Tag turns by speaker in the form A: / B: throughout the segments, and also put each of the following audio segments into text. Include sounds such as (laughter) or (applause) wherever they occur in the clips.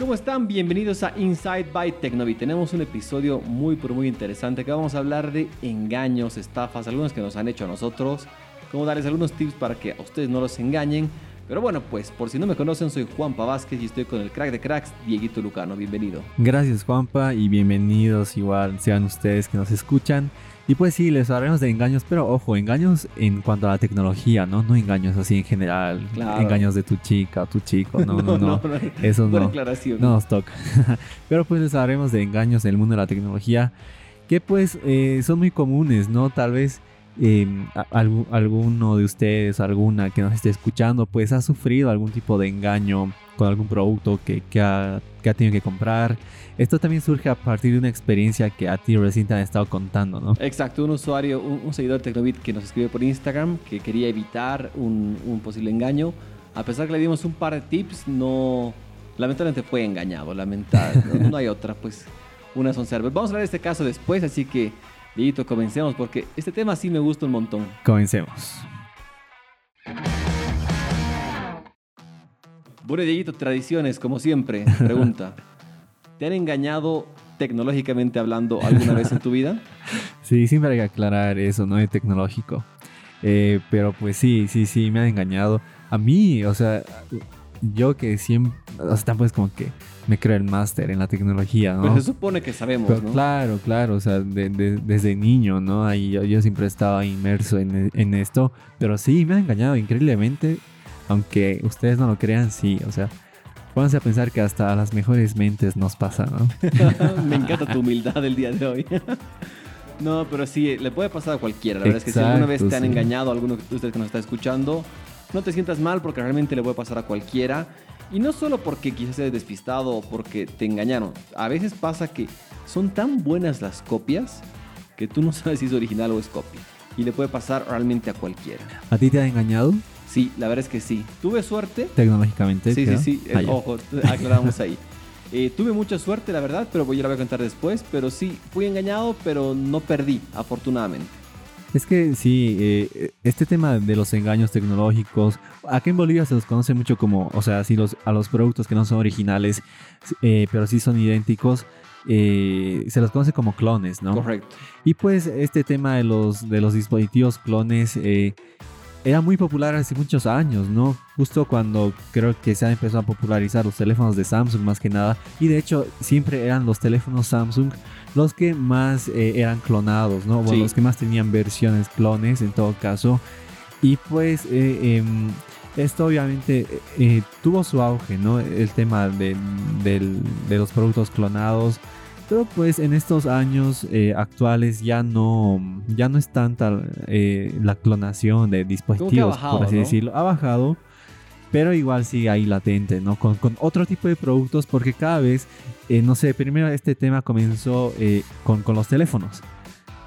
A: ¿Cómo están? Bienvenidos a Inside by Tecnovi. Tenemos un episodio muy pero muy interesante que vamos a hablar de engaños, estafas, algunos que nos han hecho a nosotros, cómo darles algunos tips para que a ustedes no los engañen. Pero bueno, pues por si no me conocen, soy Juanpa Vázquez y estoy con el crack de cracks, Dieguito Lucano. Bienvenido.
B: Gracias Juanpa y bienvenidos igual sean ustedes que nos escuchan. Y pues sí, les hablaremos de engaños, pero ojo, engaños en cuanto a la tecnología, ¿no? No engaños así en general. Engaños de tu chica tu chico. No, no, (laughs) no. Eso no. No nos toca. (laughs) pero pues les hablaremos de engaños en el mundo de la tecnología que pues eh, son muy comunes, ¿no? Tal vez eh, alguno de ustedes, alguna que nos esté escuchando, pues ha sufrido algún tipo de engaño con algún producto que, que, ha, que ha tenido que comprar. Esto también surge a partir de una experiencia que a ti recién te han estado contando, ¿no?
A: Exacto, un usuario, un, seguidor de Tecnobit que nos escribió por Instagram que quería evitar un, un, posible engaño. A pesar que le dimos un par de tips, no, lamentablemente fue engañado, lamentable. no, hay otra, pues una son server. Vamos a hablar de este caso después, así que, Dieguito, comencemos porque este tema sí me gusta un montón.
B: Comencemos.
A: Bueno, Dieguito, tradiciones, como siempre, pregunta. (laughs) ¿Te han engañado tecnológicamente hablando alguna vez en tu vida? (laughs)
B: Sí, siempre hay que aclarar eso, no es tecnológico. Eh, pero pues sí, sí, sí, me han engañado. A mí, o sea, yo que siempre, o sea, tampoco es como que me creo el máster en la tecnología, ¿no?
A: Pero se supone que sabemos, ¿no?
B: Claro, claro, o sea, desde niño, ¿no? Ahí yo, siempre estaba inmerso en, en, esto, pero sí, me han engañado increíblemente, aunque ustedes no lo crean, sí, o sea, Pónganse a pensar que hasta a las mejores mentes nos pasa, ¿no? (laughs)
A: Me encanta tu humildad el día de hoy. (laughs) no, pero sí, le puede pasar a cualquiera. La verdad es que si alguna vez te han engañado, alguno de ustedes que nos está escuchando, no te sientas mal porque realmente le puede pasar a cualquiera. Y no solo porque quizás seas despistado o porque te engañaron. A veces pasa que son tan buenas las copias que tú no (laughs) sabes si es original o es copia. Y le puede pasar realmente a cualquiera.
B: ¿A ti te ha engañado?
A: Sí, la verdad es que sí. Tuve suerte.
B: Tecnológicamente.
A: Sí, sí, sí. Eh, ojo, (laughs) aclaramos ahí. Eh, tuve mucha suerte, la verdad, pero yo la voy a contar después. Pero sí, fui engañado, pero no perdí, afortunadamente.
B: Es que sí, eh, este tema de los engaños tecnológicos, aquí en Bolivia se los conoce mucho como, o sea, sí, los, a los productos que no son originales, pero sí son idénticos, se los conoce como clones, ¿no?
A: Correcto.
B: Y pues este tema de los, de los dispositivos clones era muy popular hace muchos años, ¿no? Justo cuando creo que se han empezado a popularizar los teléfonos de Samsung más que nada. Y de hecho siempre eran los teléfonos Samsung los que más eh, eran clonados, ¿no? Bueno, los que más tenían versiones clones en todo caso. Y pues eh, em, esto obviamente eh, tuvo su auge, ¿no? El tema de, de los productos clonados. Pero pues en estos años eh, actuales ya no, ya no es tanta eh, la clonación de dispositivos, por así decirlo. Ha bajado, pero igual sigue ahí latente, ¿no? Con, otro tipo de productos, porque cada vez, eh, no sé, primero este tema comenzó con, con los teléfonos.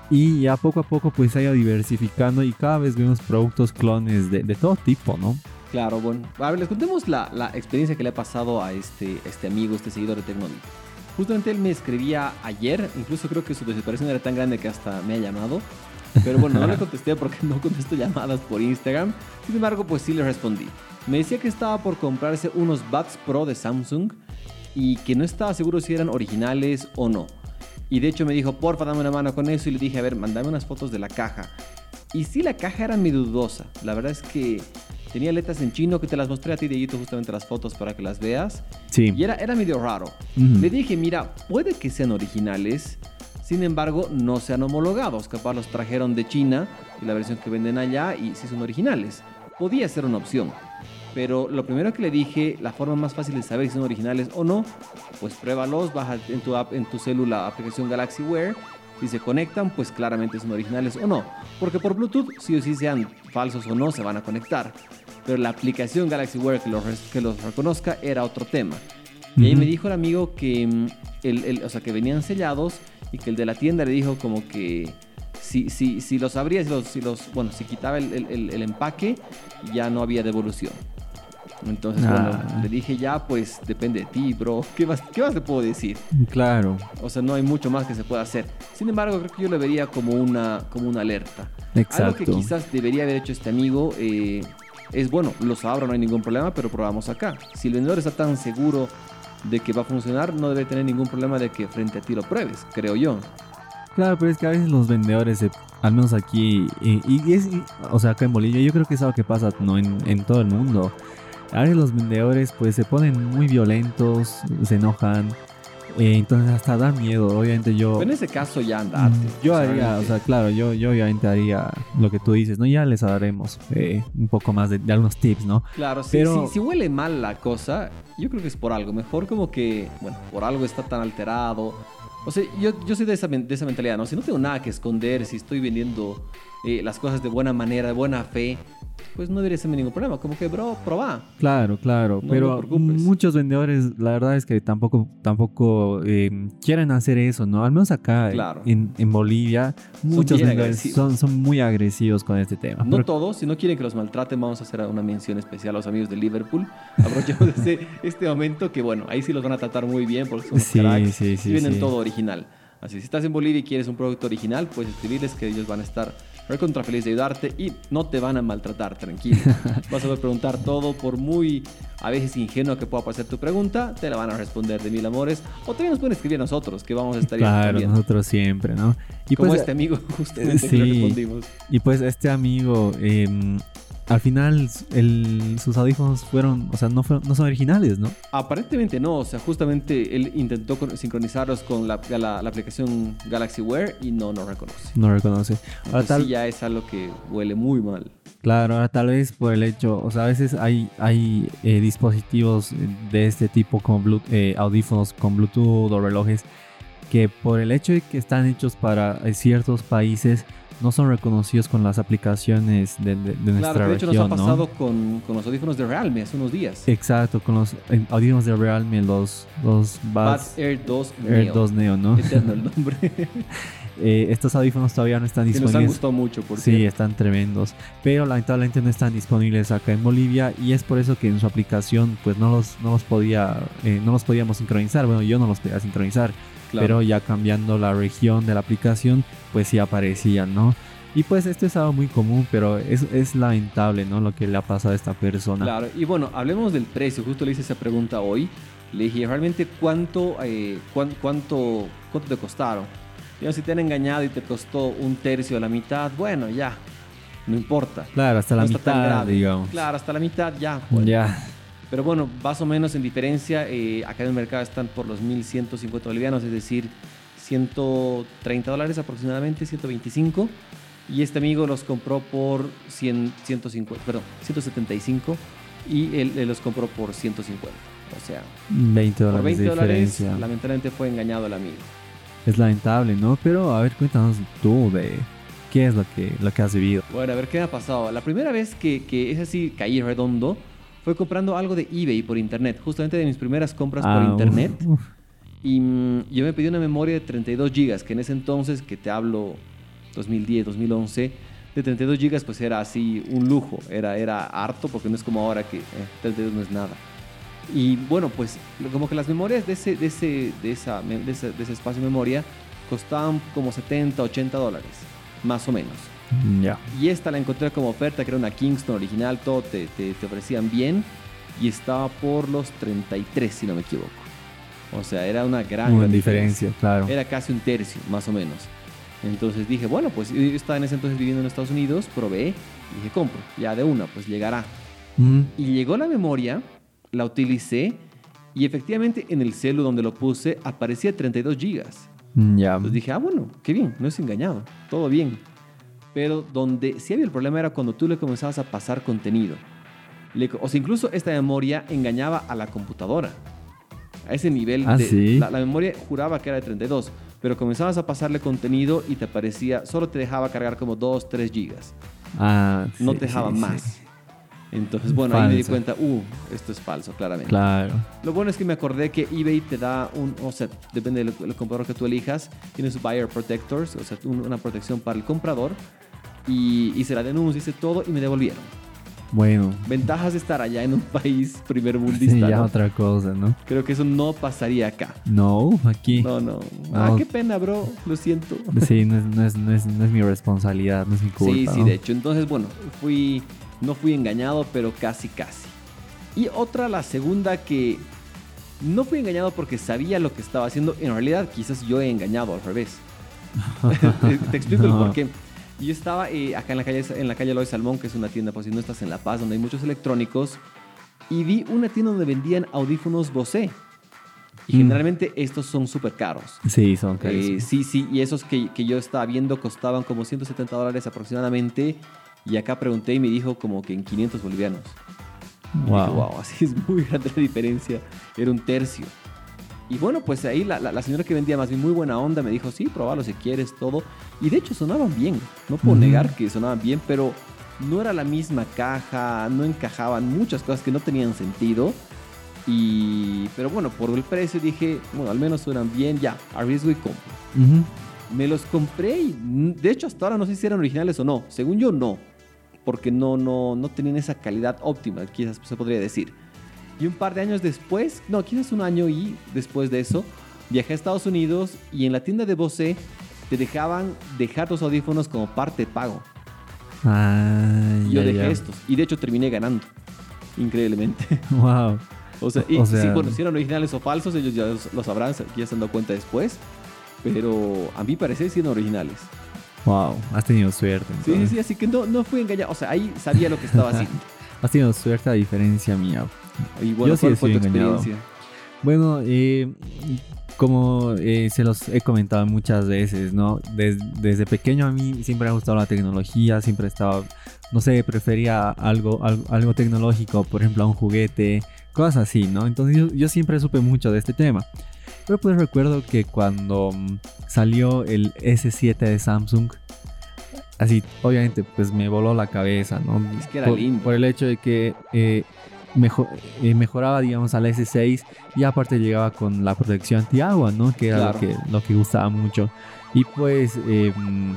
B: Y ya poco a poco pues ha ido diversificando y cada vez vemos productos clones de, de todo tipo, ¿no?
A: Claro, bueno. A ver, les contemos la, la experiencia que le ha pasado a este, este amigo, este seguidor de Tecnológico. Justamente él me escribía ayer, incluso creo que su desesperación era tan grande que hasta me ha llamado. Pero bueno, no le (laughs) contesté porque no contesto llamadas por Instagram. Sin embargo, pues sí le respondí. Me decía que estaba por comprarse unos Buds Pro de Samsung y que no estaba seguro si eran originales o no. Y de hecho me dijo, porfa, dame una mano con eso. Y le dije, a ver, mandame unas fotos de la caja. Y sí, la caja era medio dudosa. La verdad es que Tenía letras en chino que te las mostré a ti, Dieguito, justamente las fotos para que las veas.
B: Sí.
A: Y era, era medio raro. Le dije, mira, puede que sean originales, sin embargo, no sean homologados. Capaz los trajeron de China, y la versión que venden allá, y sí son originales. Podía ser una opción. Pero lo primero que le dije, la forma más fácil de saber si son originales o no, pues pruébalos, baja en tu app, en tu celular, aplicación Galaxy Wear si se conectan, pues claramente son originales o no. Porque por Bluetooth, si o si sean falsos o no, se van a conectar. Pero la aplicación Galaxy Wear que los, que los reconozca era otro tema. Y ahí me dijo el amigo que, mm, el, o sea, que venían sellados y que el de la tienda le dijo como que si, si, si los abría, si los, si los, bueno, si quitaba el, el empaque, ya no había devolución. Entonces, bueno, ah. le dije ya, pues depende de ti, bro. ¿Qué más, ¿Qué más te puedo decir?
B: Claro.
A: O sea, no hay mucho más que se pueda hacer. Sin embargo, creo que yo le vería como una, como una alerta.
B: Exacto.
A: Algo que quizás debería haber hecho este amigo eh, es, bueno, los abro, no hay ningún problema, pero probamos acá. Si el vendedor está tan seguro de que va a funcionar, no debe tener ningún problema de que frente a ti lo pruebes, creo yo.
B: Claro, pero es que a veces los vendedores, al menos aquí, y, es, o sea, acá en Bolivia, yo creo que es algo que pasa ¿no? en, en todo el mundo. A veces los vendedores pues se ponen muy violentos, se enojan, eh, entonces hasta da miedo, obviamente yo...
A: en ese caso ya andate.
B: Mm, yo haría, o sea, claro, yo, yo obviamente haría lo que tú dices, ¿no? Ya les daremos eh, un poco más de, algunos tips, ¿no?
A: Claro, Pero... si, si, huele mal la cosa, yo creo que es por algo. Mejor como que, bueno, por algo está tan alterado. O sea, yo, yo soy de esa, de esa mentalidad, ¿no? Si no tengo nada que esconder, si estoy vendiendo eh, las cosas de buena manera, de buena fe, pues no debería ser ningún problema. Como que, bro, probá.
B: Claro, claro. pero muchos vendedores, la verdad es que tampoco, tampoco eh, quieren hacer eso, ¿no? Al menos acá en, en, Bolivia, muchos vendedores son, son, muy agresivos con este tema.
A: No todos, si no quieren que los maltraten, vamos a hacer una mención especial a los amigos de Liverpool. Aprovechemos (laughs) este, este momento que, bueno, ahí sí los van a tratar muy bien porque son sí, cracks sí, sí, y vienen todo original. Así, si estás en Bolivia y quieres un producto original, puedes escribirles que ellos van a estar contra feliz de ayudarte y no te van a maltratar, tranquilo. (laughs) Vas a poder preguntar todo, por muy a veces ingenuo que pueda parecer tu pregunta, te la van a responder de mil amores. O también nos pueden escribir a nosotros, que vamos a estar
B: Claro, nosotros siempre, ¿no?
A: Y Como pues, este amigo, (laughs) justamente que respondimos.
B: Y pues este amigo, eh, al final sus audífonos fueron, o sea, no, no son originales, ¿no?
A: Aparentemente no, o sea, justamente él intentó sincronizarlos con la, la, aplicación Galaxy Wear y no, no reconoce.
B: No reconoce.
A: Ahora tal... sí ya es algo que huele muy mal.
B: Claro, ahora tal vez por el hecho, o sea, a veces hay, hay eh, dispositivos de este tipo Bluetooth, eh, audífonos con Bluetooth o relojes que por el hecho de que están hechos para eh, ciertos países, no son reconocidos con las aplicaciones de, de, de nuestra claro, de hecho nos ha
A: pasado con, con, los audífonos de Realme hace unos días.
B: Exacto, con los eh, audífonos de Realme, los, los
A: Buds, Air 2
B: Air 2 Neo, ¿no?
A: Eterno el (laughs) nombre.
B: Eh, estos audífonos todavía no están disponibles.
A: nos han gustado mucho, por
B: Sí, están tremendos. Pero lamentablemente no están disponibles acá en Bolivia y es por eso que en su aplicación pues no los, no los podía, eh, no los podíamos sincronizar. Bueno, yo no los podía sincronizar pero ya cambiando la región de la aplicación, pues sí aparecían, ¿no? Y pues esto es algo muy común, pero es, es, lamentable, ¿no? Lo que le ha pasado a esta persona.
A: Claro, y bueno, hablemos del precio. Justo le hice esa pregunta hoy. Le dije, ¿realmente cuánto, eh, cuánto, cuánto, te costaron? Yo, si te han engañado y te costó un tercio o la mitad, bueno, ya, no importa.
B: Claro, hasta la mitad, digamos.
A: Claro, hasta la mitad, ya.
B: Ya.
A: Pero bueno, más o menos en diferencia, eh, acá en el mercado están por los 1.150 bolivianos, es decir, 130 dólares aproximadamente, 125. Y este amigo los compró por 100, 150, perdón, 175 y él, los compró por 150. O sea,
B: 20 dólares,
A: por 20
B: de
A: dólares lamentablemente fue engañado el amigo.
B: Es lamentable, ¿no? Pero a ver, cuéntanos tú de qué es lo que, lo que has vivido.
A: Bueno, a ver qué me ha pasado. La primera vez que, que es así, caí redondo, fue comprando algo de eBay por internet, justamente de mis primeras compras por ah, internet. Y mm, yo me pedí una memoria de 32 gigas, que en ese entonces, que te hablo 2010, 2011, de 32 gigas pues era así un lujo, era, era harto porque no es como ahora que 32 eh, no es nada. Y bueno, pues como que las memorias de ese, de ese, de esa, de ese, de ese espacio de memoria costaban como 70, 80 dólares, más o menos. Y esta la encontré como oferta, que era una Kingston original, todo te, te, ofrecían bien. Y estaba por los 33, si no me equivoco. O sea, era una gran,
B: diferencia, claro.
A: Era casi un tercio, más o menos. Entonces dije, bueno, pues yo estaba en ese entonces viviendo en Estados Unidos, probé, dije, compro, ya de una, pues llegará. Y llegó la memoria, la utilicé, y efectivamente en el celu donde lo puse aparecía 32 gigas.
B: Ya.
A: Entonces dije, ah, bueno, qué bien, no es engañado, todo bien. Pero donde sí había el problema era cuando tú le comenzabas a pasar contenido. o sea, incluso esta memoria engañaba a la computadora. A ese nivel
B: ¿Ah,
A: de... La, memoria juraba que era de 32, pero comenzabas a pasarle contenido y te aparecía, solo te dejaba cargar como 2, 3 gigas.
B: Ah,
A: no te dejaba más. Entonces, bueno, ahí me di cuenta, uh, esto es falso, claramente.
B: Claro.
A: Lo bueno es que me acordé que eBay te da un, o sea, depende del, comprador que tú elijas, tienes buyer protectors, o sea, una protección para el comprador y se la denuncia, hice todo y me devolvieron.
B: Bueno.
A: Ventajas de estar allá en un (laughs) país primer mundista.
B: Sí, ya otra cosa, ¿no?
A: Creo que eso no pasaría acá.
B: No, aquí.
A: No, no. Ah, qué pena, bro. Lo siento.
B: Sí, no es, no es, no es, no es mi responsabilidad, no es mi culpa.
A: Sí, sí, de hecho. Entonces, bueno, fui, no fui engañado, pero casi, casi. Y otra, la segunda que No fui engañado porque sabía lo que estaba haciendo. En realidad, quizás yo he engañado al revés. (laughs) Te explico el por qué. Yo estaba eh, acá en la calle, en la calle Loy Salmón, que es una tienda, pues si no estás en La Paz, donde hay muchos electrónicos, y vi una tienda donde vendían audífonos Bose. Y
B: Mm.
A: generalmente estos son súper caros.
B: Sí, son
A: Eh,
B: carísimos.
A: sí, sí, y esos que, que yo estaba viendo costaban como 170 dólares aproximadamente. Y acá pregunté y me dijo como que en 500 bolivianos. Dije,
B: wow.
A: así es muy (laughs) grande la diferencia. Era un tercio. Y bueno, pues ahí la, la- la señora que vendía más bien muy buena onda me dijo, sí, probalo si quieres, todo. Y de hecho sonaban bien. No puedo negar que sonaban bien, pero no era la misma caja, no encajaban muchas cosas que no tenían sentido. Y, pero bueno, por el precio dije, bueno, al menos suenan bien, ya, arriesgo y compro.
B: Ujú.
A: Me los compré y de hecho hasta ahora no sé si eran originales o no. Según yo no, porque no, no, no tenían esa calidad óptima, quizás se podría decir. Y un par de años después, no, quizás un año y después de eso, viajé a Estados Unidos y en la tienda de Bose te dejaban dejar tus audífonos como parte de pago.
B: Ah,
A: yo
B: ya,
A: dejé
B: ya.
A: estos y de hecho terminé ganando. Increíblemente. (laughs)
B: Wow.
A: O sea, y
B: O
A: sí,
B: sea-
A: bueno, si eran originales o falsos, ellos ya los- lo sabrán, ya se han dado cuenta después. Pero a mí parece sí eran originales.
B: Wow. Has tenido suerte.
A: Sí, sí,
B: entonces.
A: sí, así que no, no fui engañado. O sea, ahí sabía lo que estaba (laughs) haciendo.
B: Has tenido suerte a diferencia mía.
A: Y bueno,
B: Yo sí
A: ¿cuál
B: he
A: fue tu
B: engañado.
A: experiencia?
B: Bueno, eh, como eh, se los he comentado muchas veces, ¿no? Des- desde pequeño a mí siempre me ha gustado la tecnología, siempre estaba, no sé, prefería algo, algo, algo tecnológico, por ejemplo, a un juguete, cosas así, ¿no? Entonces yo, yo siempre supe mucho de este tema. Pero pues recuerdo que cuando mm, salió el S7 de Samsung, así, obviamente, pues me voló la cabeza, ¿no?
A: Es que era
B: por,
A: lindo.
B: Por el hecho de que eh, mejo- eh, mejoraba, digamos, al S6 y aparte llegaba con la protección antiagua, ¿no? Que era
A: Claro.
B: lo, que, lo que gustaba mucho. Y pues, eh, mm,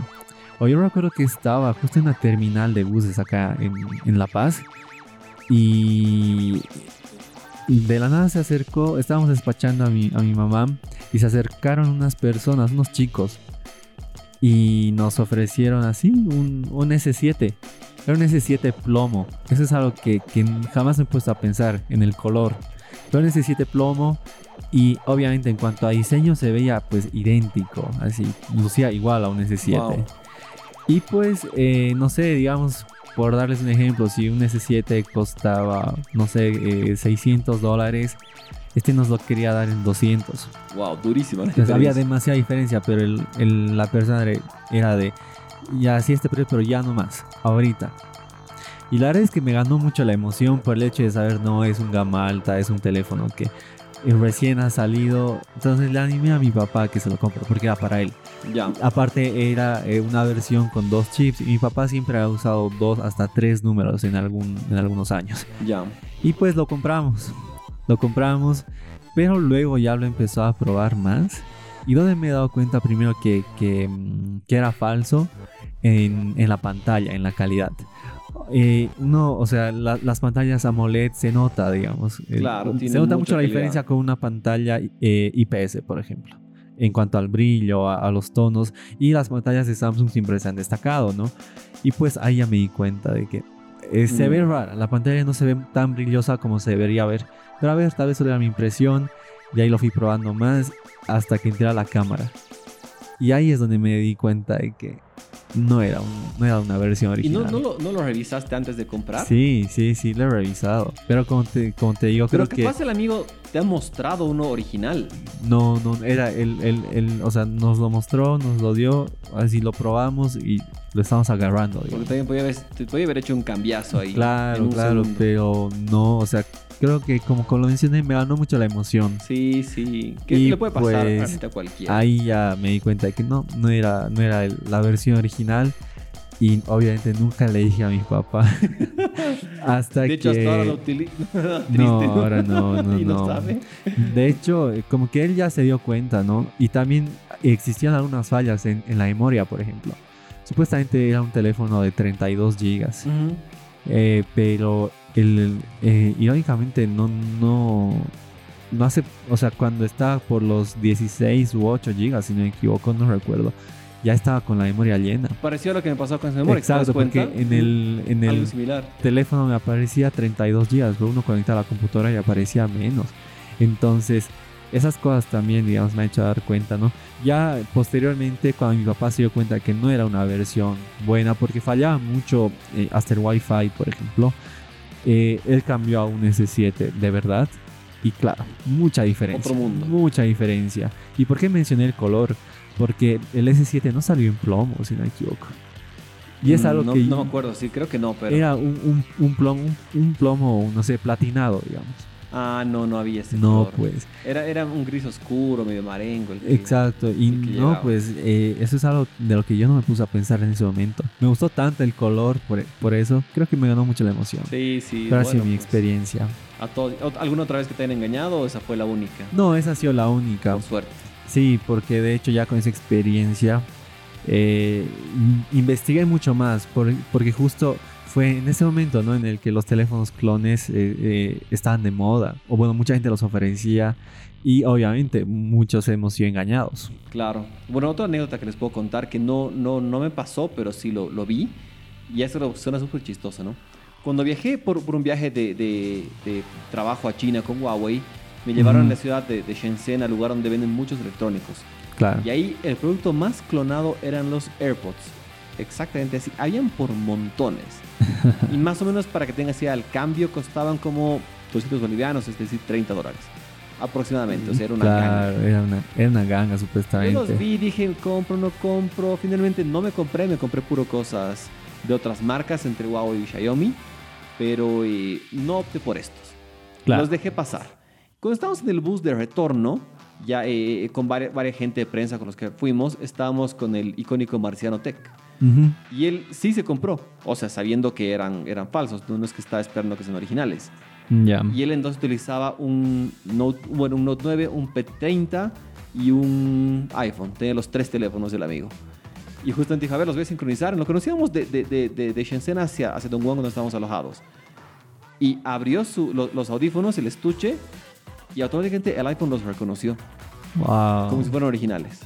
B: o yo recuerdo que estaba justo en la terminal de buses acá en, en La Paz y de la nada se acercó, estábamos despachando a mi, a mi mamá y se acercaron unas personas, unos chicos y nos ofrecieron así un, un S7. Era un S7 plomo. Eso es algo que, que jamás me he puesto a pensar en el color. Era un S7 plomo y obviamente en cuanto a diseño se veía pues idéntico, así, lucía igual a un S7.
A: Wow.
B: Y pues, eh, no sé, digamos, por darles un ejemplo, si un S7 costaba, no sé, eh, 600 dólares, este nos lo quería dar en 200.
A: Wow, durísima
B: Entonces había demasiada diferencia, pero el- el- la persona era- de, ya sí este precio, pero ya no más, ahorita. Y la verdad es que me ganó mucho la emoción por el hecho de saber, no, es un gama alta, es un teléfono que recién ha salido. Entonces le animé a mi papá que se lo compre, porque era para él.
A: Ya.
B: Aparte era eh, una versión con dos chips y mi papá siempre ha usado dos hasta tres números en, algún, en algunos años.
A: Ya.
B: Y pues lo compramos. Lo compramos. Pero luego ya lo empezó a probar más. Y donde me he dado cuenta primero que, que, mm, que era falso en, en la pantalla, en la calidad. Eh, no, o sea, la- las pantallas AMOLED se nota, digamos. eh,
A: Claro,
B: se
A: tienen
B: nota mucho la
A: calidad.
B: diferencia con una pantalla eh, IPS, por ejemplo. En cuanto al brillo, a, a los tonos. Y las pantallas de Samsung siempre se han destacado, ¿no? Y pues ahí ya me di cuenta de que eh, se
A: Mm.
B: ve rara. La pantalla no se ve tan brillosa como se debería ver. Pero a ver, tal vez solo era mi impresión. Y ahí lo fui probando más hasta que entré a la cámara. Y ahí es donde me di cuenta de que no era, un- no era una versión
A: ¿Y no,
B: original.
A: no, lo, no lo revisaste antes de comprar?
B: Sí, sí, sí, lo he revisado. Pero como te, como te digo,
A: Pero
B: creo que
A: capaz el amigo te ha mostrado uno original.
B: no, no, era el, el, el- o sea, nos lo mostró, nos lo dio, así lo probamos y lo estamos agarrando.
A: Porque
B: digamos.
A: también podía haber, te podía haber hecho un cambiazo ahí.
B: Claro, claro,
A: segundo.
B: pero no, o sea, creo que como, como lo mencioné, me ganó mucho la emoción.
A: Sí, sí. Que
B: Y
A: le puede pasar
B: pues,
A: a cualquiera.
B: Ahí ya me di cuenta de que no, no era, no era la versión original. Y obviamente nunca le dije a mi papá. (laughs) hasta
A: de hecho,
B: que.
A: hasta ahora lo utilizo. (laughs)
B: No, ahora no, (laughs) no,
A: y no,
B: no.
A: sabe.
B: De hecho, eh, como que él ya se dio cuenta, ¿no? Y también existían algunas fallas en, en la memoria, por ejemplo. Supuestamente era un teléfono de 32 gigas.
A: Ujú.
B: Eh, pero el, eh, irónicamente no, no, no hace, o sea, cuando estaba por los 16 u 8 gigas, si no me equivoco, no recuerdo, ya estaba con la memoria llena.
A: Pareció lo que me pasó con esa memoria. ¿te das
B: Exacto, porque en el, en el
A: similar.
B: teléfono me aparecía 32 gigas, pero uno conectaba a la computadora y aparecía menos. Entonces, esas cosas también, digamos, me han hecho dar cuenta, ¿no? Ya posteriormente, cuando mi papá se dio cuenta que no era una versión buena, porque fallaba mucho eh, hasta el Wi-Fi, por ejemplo, eh, él cambió a un S7 de verdad. Y claro, mucha diferencia.
A: Otro mundo.
B: Mucha diferencia. ¿Y por qué mencioné el color? Porque el S7 no salió en plomo, si no me equivoco. Y es
A: Mm,
B: algo
A: no,
B: que
A: No me acuerdo, sí, creo que no, pero...
B: era un, un- un plomo, un, un plomo, no sé, platinado, digamos.
A: Ah, no, no había ese
B: No,
A: color.
B: pues.
A: Era, era un gris oscuro, medio marengo. el que-
B: Exacto, y
A: el que
B: no,
A: llegaba.
B: pues eh, eso es algo de lo que yo no me puse a pensar en ese momento. Me gustó tanto el color, por, por eso creo que me ganó mucho la emoción.
A: Sí, sí.
B: Pero ha sido
A: bueno,
B: mi
A: pues,
B: experiencia.
A: A todo- ot- ¿Alguna otra vez que te hayan engañado o esa fue la única?
B: No, esa ha sido la única.
A: Con suerte.
B: Sí, porque de hecho ya con esa experiencia eh, in- investigué mucho más, por- porque justo fue en ese momento ¿no? en el que los teléfonos clones eh, eh, estaban de moda, o bueno, mucha gente los ofrecía y obviamente muchos hemos sido engañados.
A: Claro. Bueno, otra anécdota que les puedo contar que no, no, no me pasó, pero sí lo, lo vi. Y eso suena súper chistoso, ¿no? Cuando viajé por, por un viaje de- de trabajo a China con Huawei, me llevaron a la ciudad de, de Shenzhen, al lugar donde venden muchos electrónicos.
B: Claro.
A: Y ahí el producto más clonado eran los AirPods. Exactamente así. Habían por montones. (laughs) y más o menos para que tengas idea, al cambio costaban como 200 bolivianos, es decir, 30 dólares. Aproximadamente. O sea, era una ganga.
B: era una, era una ganga
A: Yo
B: supuestamente.
A: los vi, dije, compro, no compro. Finalmente no me compré, me compré puro cosas de otras marcas entre Huawei y Xiaomi. Pero eh, no opté por estos.
B: Claro.
A: Los dejé pasar. Cuando estábamos en el bus de retorno, ya eh, con varias, varias gente de prensa con los que fuimos, estábamos con el icónico Marciano Tech.
B: Ujú.
A: Y él sí se compró, o sea, sabiendo que eran, eran falsos, no, es que estaba esperando que sean originales.
B: Ya.
A: Y él entonces utilizaba un Note, bueno, un Note 9, un P30 y un iPhone. Tenía los tres teléfonos del amigo. Y justamente dijo, a ver, los voy a sincronizar. Lo conocíamos de, de, de, de, de Shenzhen hacia, hacia Dongguan cuando estábamos alojados. Y abrió su- lo- los audífonos, el estuche, y automáticamente el iPhone los reconoció
B: Wow.
A: como si fueran originales.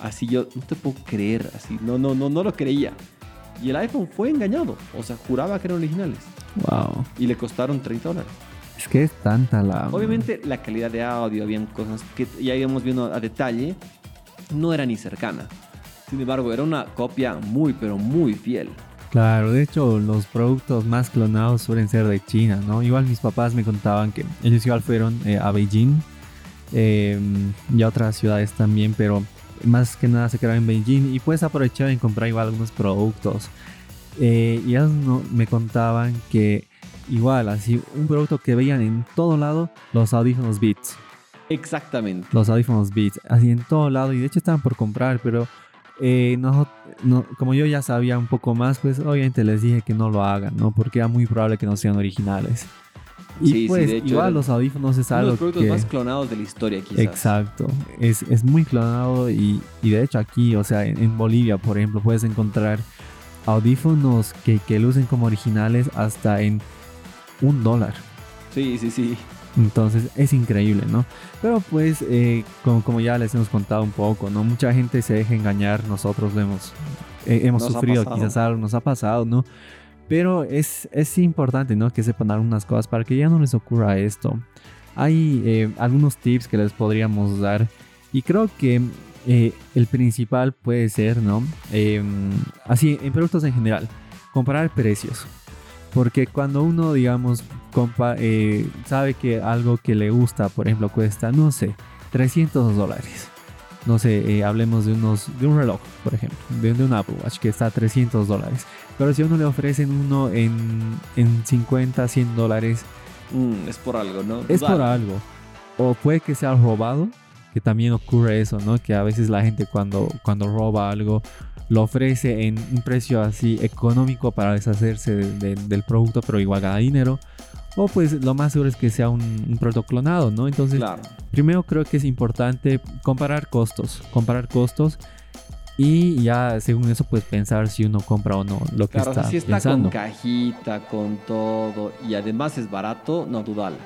A: Así yo, no te puedo creer, así, no, no, no, no lo creía. Y el iPhone fue engañado, o sea, juraba que eran originales.
B: Wow.
A: Y le costaron 30 dólares.
B: Es que es tanta la.
A: Obviamente la calidad de audio, habían cosas que ya íbamos viendo a detalle, no era ni cercana. Sin embargo, era una copia muy, pero muy fiel.
B: Claro, de hecho, los productos más clonados suelen ser de China, ¿no? Igual mis papás me contaban que ellos igual fueron eh, a Beijing eh, y a otras ciudades también, pero más que nada se quedaron en Beijing y pues aprovechaban en comprar igual algunos productos. Eh, y ellos no- me contaban que igual, así, un producto que veían en todo lado, los audífonos Beats.
A: Exactamente.
B: los audífonos Beats, así en todo lado, y de hecho estaban por comprar, pero eh, no, no- como yo ya sabía un poco más, pues obviamente les dije que no lo hagan, ¿no? Porque era muy probable que no sean originales. Y
A: Sí, sí,
B: pues
A: de hecho,
B: igual los audífonos es
A: Uno de
B: algo
A: los productos
B: que...
A: más clonados de la historia, quizás.
B: Exacto, es, es muy clonado y, y de hecho aquí, o sea, en, en Bolivia, por ejemplo, puedes encontrar audífonos que, que lucen como originales hasta en un dólar.
A: Sí, sí, sí.
B: Entonces es increíble, ¿no? Pero pues, eh, como, como ya les hemos contado un poco, ¿no? Mucha gente se deja engañar, nosotros lo hemos, eh, hemos
A: Nos
B: sufrido, quizás algo nos ha pasado, ¿no? Pero es, es importante, ¿no? Que sepan algunas cosas para que ya no les ocurra esto. Hay eh, algunos tips que les podríamos dar y creo que el principal puede ser, ¿no? Eh, así, en productos en general, comparar precios. Porque cuando uno, digamos, compa eh, sabe que algo que le gusta, por ejemplo, cuesta, no sé, 300 dólares. No sé, eh, hablemos de unos de un reloj, por ejemplo, de, de un Apple Watch que está a 300 dólares. Pero si a uno le ofrecen uno en, en 50, 100 dólares,
A: Mm, es por algo, ¿no?
B: es por algo. O puede que sea robado, que también ocurre eso, ¿no? Que a veces la gente cuando, cuando roba algo lo ofrece en un precio así económico para deshacerse de- de- del producto, pero igual gana dinero. O pues lo más seguro es que sea un, un producto clonado, ¿no? Entonces,
A: Claro.
B: primero creo que es importante comparar costos, comparar costos y ya según eso pues pensar si uno compra o no lo que
A: Claro, o sea,
B: está
A: si está
B: pensando.
A: con cajita, con todo, y además es barato, no, dudala.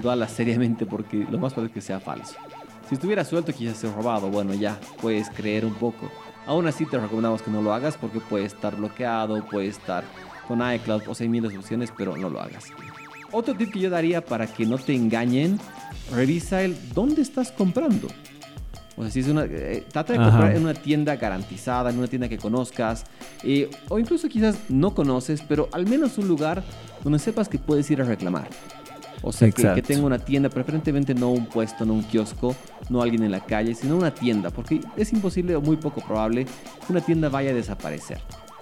A: Dudala seriamente porque lo más probable es que sea falso. Si estuviera suelto, quizás sea robado. Bueno, ya, puedes creer un poco. Aún así, te recomendamos que no lo hagas porque puede estar bloqueado, puede estar con iCloud, o sea, hay miles de opciones, pero no lo hagas. Otro tip que yo daría para que no te engañen, revisa el dónde estás comprando. O sea, si es una, eh, trata de comprar en una tienda garantizada, en una tienda que conozcas, eh, o incluso quizás no conoces, pero al menos un lugar donde sepas que puedes ir a reclamar. O sea, que, que, tenga una tienda, preferentemente no un puesto, no un kiosco, no alguien en la calle, sino una tienda, porque es imposible o muy poco probable que una tienda vaya a desaparecer.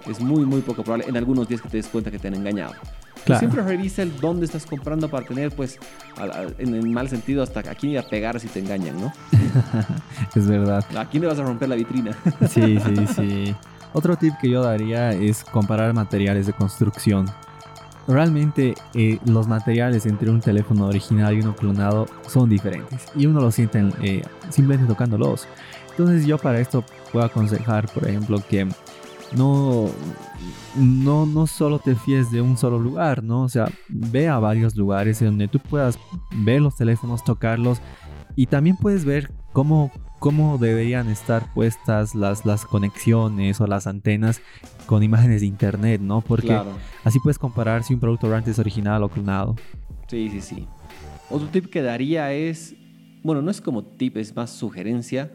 A: Es muy, muy poco probable en algunos días que te des cuenta que te han engañado. Siempre revisa el dónde estás comprando para tener, pues, en el mal sentido, hasta a quién ir a pegar si te engañan, ¿no? (laughs)
B: es verdad.
A: ¿A quién le vas a romper la vitrina?
B: sí, sí, (laughs) sí. Otro tip que yo daría es comparar materiales de construcción. Realmente eh, los materiales entre un teléfono original y uno clonado son diferentes y uno lo siente eh, simplemente tocándolos. Entonces yo para esto puedo aconsejar, por ejemplo, que no, no, no solo te fíes de un solo lugar, ¿no? O sea, ve a varios lugares donde tú puedas ver los teléfonos, tocarlos y también puedes ver cómo, cómo deberían estar puestas las, las conexiones o las antenas con imágenes de internet, ¿no? Porque así puedes comparar si un producto realmente es original o clonado.
A: Sí, sí, sí. Otro tip que daría es, bueno, no es como tip, es más sugerencia.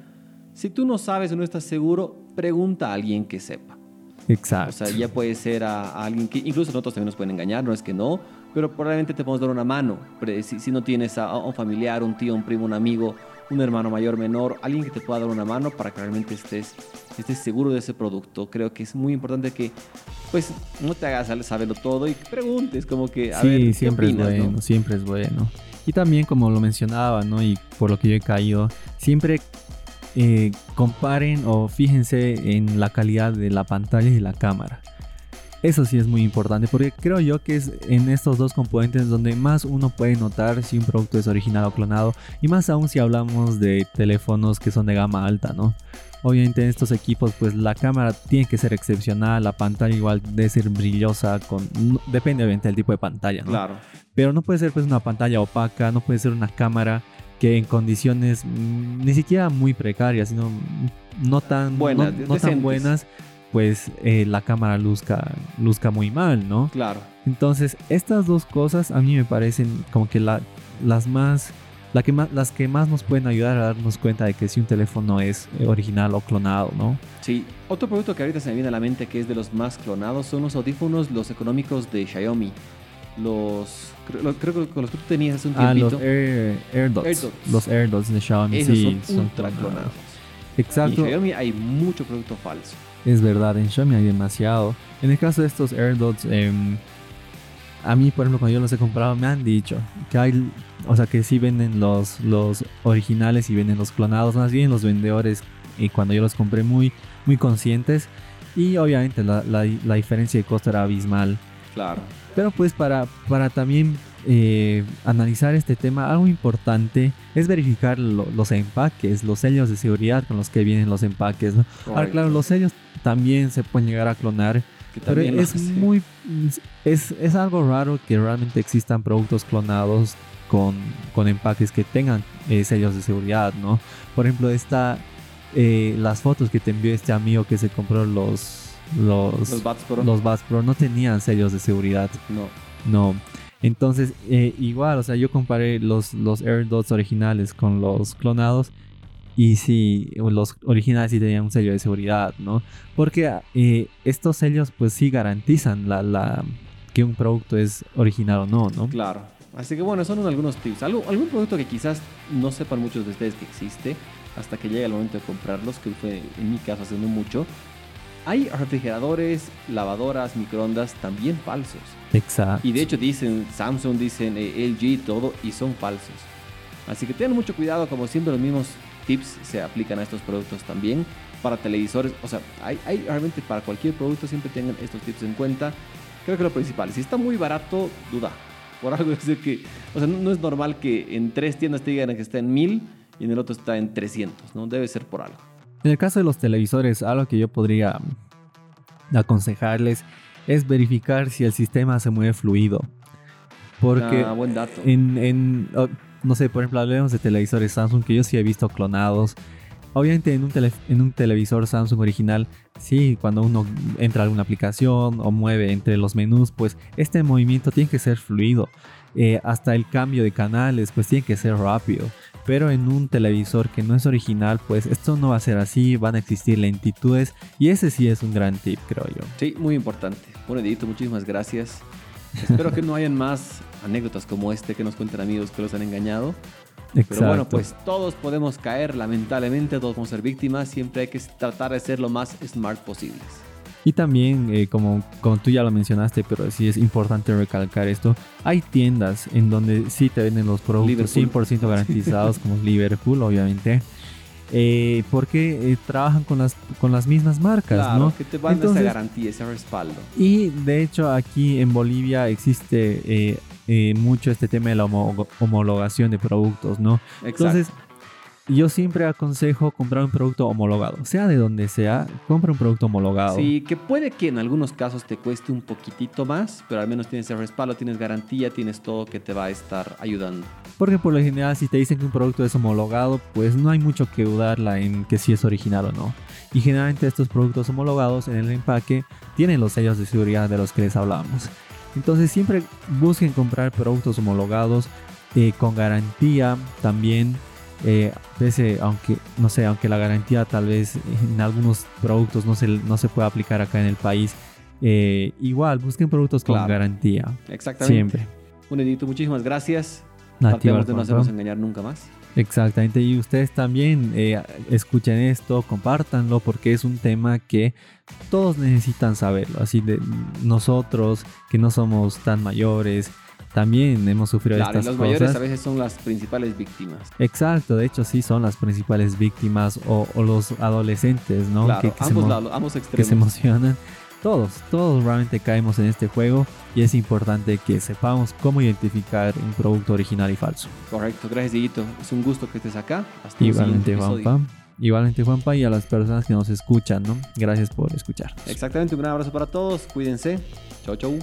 A: Si tú no sabes o no estás seguro, pregunta a alguien que sepa.
B: Exacto.
A: O sea, ya puede ser a, alguien que incluso nosotros también nos pueden engañar, no es que no, pero probablemente te podemos dar una mano. Si, si no tienes a, un familiar, un tío, un primo, un amigo, un hermano mayor, menor, alguien que te pueda dar una mano para que realmente estés, estés seguro de ese producto. Creo que es muy importante que pues no te hagas saberlo todo y preguntes como que a
B: sí, siempre es bueno, siempre es bueno. Y también como lo mencionaba, ¿no? Y por lo que yo he caído, siempre eh, comparen o fíjense en la calidad de la pantalla y la cámara. Eso sí es muy importante porque creo yo que es en estos dos componentes donde más uno puede notar si un producto es original o clonado y más aún si hablamos de teléfonos que son de gama alta, ¿no? Obviamente en estos equipos pues la cámara tiene que ser excepcional, la pantalla igual debe ser brillosa, con, depende obviamente del tipo de pantalla, ¿no?
A: Claro.
B: Pero no puede ser pues una pantalla opaca, no puede ser una cámara que en condiciones mm, ni siquiera muy precarias, sino no tan buenas, no, tan buenas pues eh, la cámara luzca, luzca muy mal, ¿no?
A: Claro.
B: Entonces, estas dos cosas a mí me parecen como que la, las más... La que más, las que más nos pueden ayudar a darnos cuenta de que si un teléfono es original o clonado, ¿no?
A: Sí, otro producto que ahorita se me viene a la mente que es de los más clonados son los audífonos, los económicos de Xiaomi los creo que con los que tú tenías hace un tiempito.
B: Ah, los Air, AirDots, Los AirDots de Xiaomi,
A: Esos sí, son ultra clonados.
B: Exacto.
A: En Xiaomi hay mucho producto falso.
B: Es verdad, en Xiaomi hay demasiado. En el caso de estos AirDots, eh, a mí, por ejemplo, cuando yo los he comprado, me han dicho que hay, o sea, que sí venden los, los originales y venden los clonados. Más bien los vendedores, y cuando yo los compré, muy, muy conscientes. Y obviamente la, la, la diferencia de costo era abismal.
A: Claro.
B: Pero pues para, para también eh, analizar este tema, algo importante es verificar los empaques, los sellos de seguridad con los que vienen los empaques. Ahora, claro, los sellos también se pueden llegar a clonar. Pero es muy es, es, algo raro que realmente existan productos clonados con, con empaques que tengan eh, sellos de seguridad, ¿no? Por ejemplo, esta eh, las fotos que te envió este amigo que se compró los los,
A: los Bats Pro.
B: Los Bats Pro no tenían sellos de seguridad.
A: No.
B: No. Entonces, eh, igual, o sea, yo comparé los, los AirDots originales con los clonados. Y sí, los originales sí tenían un sello de seguridad, ¿no? Porque eh, estos sellos, pues sí garantizan la, la, que un producto es original o no, ¿no?
A: Claro. Así que bueno, son algunos tips. Algo, algún producto que quizás no sepan muchos de ustedes que existe hasta que llegue el momento de comprarlos, que fue en mi caso hace no mucho. Hay refrigeradores, lavadoras, microondas también falsos.
B: Exacto.
A: Y de hecho dicen Samsung, dicen eh, LG, todo, y son falsos. Así que tengan mucho cuidado, como siempre los mismos tips se aplican a estos productos también. Para televisores, o sea, hay, realmente para cualquier producto siempre tengan estos tips en cuenta. Creo que lo principal, si está muy barato, duda. Por algo es que, o sea, no, es normal que en tres tiendas te digan que está en mil y en el otro está en 300, ¿no? Debe ser por algo.
B: En el caso de los televisores, algo que yo podría aconsejarles es verificar si el sistema se mueve fluido. Porque
A: ah, buen dato.
B: En, oh, no sé, por ejemplo, hablemos de televisores Samsung que yo sí he visto clonados. Obviamente en un, en un televisor Samsung original, sí, cuando uno entra a alguna aplicación o mueve entre los menús, pues este movimiento tiene que ser fluido. Eh, hasta el cambio de canales, pues tiene que ser rápido. Pero en un televisor que no es original, pues esto no va a ser así, van a existir lentitudes y ese sí es un gran tip, creo yo.
A: Sí, muy importante. Bueno, Edito, muchísimas gracias. Espero que no hayan más anécdotas como este que nos cuenten amigos que los han engañado. Pero bueno, pues todos podemos caer, lamentablemente, todos podemos ser víctimas. Siempre hay que tratar de ser lo más smart posibles.
B: Y también, eh, como, como tú ya lo mencionaste, pero sí es importante recalcar esto, hay tiendas en donde sí te venden los productos 100% garantizados, como Liverpool, obviamente. Eh, porque eh, trabajan con las, con las mismas marcas,
A: claro, que te van esa garantía, ese respaldo.
B: Y de hecho aquí en Bolivia existe eh, mucho este tema de la homologación de productos, ¿no? Entonces, yo siempre aconsejo comprar un producto homologado, sea de donde sea, compra un producto homologado.
A: Sí, que puede que en algunos casos te cueste un poquitito más, pero al menos tienes el respaldo, tienes garantía, tienes todo que te va a estar ayudando.
B: Porque por lo general, si te dicen que un producto es homologado, pues no hay mucho que dudarla en que si es original o no. Y generalmente estos productos homologados en el empaque tienen los sellos de seguridad de los que les hablamos. Entonces siempre busquen comprar productos homologados eh, con garantía también. Eh, aunque no sé, aunque la garantía tal vez en algunos productos no se, no se puede aplicar acá en el país, eh, igual busquen productos con garantía.
A: Exactamente.
B: Siempre.
A: Un edito, muchísimas gracias. Tratemos de no hacernos engañar nunca más.
B: Exactamente, y ustedes también eh, escuchen esto, compártanlo, porque es un tema que todos necesitan saberlo. Así de nosotros, que no somos tan mayores, también hemos sufrido
A: claro,
B: estas
A: los mayores a veces son las principales víctimas.
B: Exacto, de hecho sí son las principales víctimas o, los adolescentes, ¿no?
A: que, ambos,
B: se, que se emocionan. Todos, todos realmente caemos en este juego y es importante que sepamos cómo identificar un producto original y falso.
A: Correcto, gracias Dieguito. Es un gusto que estés acá.
B: Hasta Igualmente Juanpa. Igualmente Juanpa y a las personas que nos escuchan, ¿no? Gracias por escuchar.
A: Exactamente, un gran abrazo para todos. Cuídense. Chau, chau.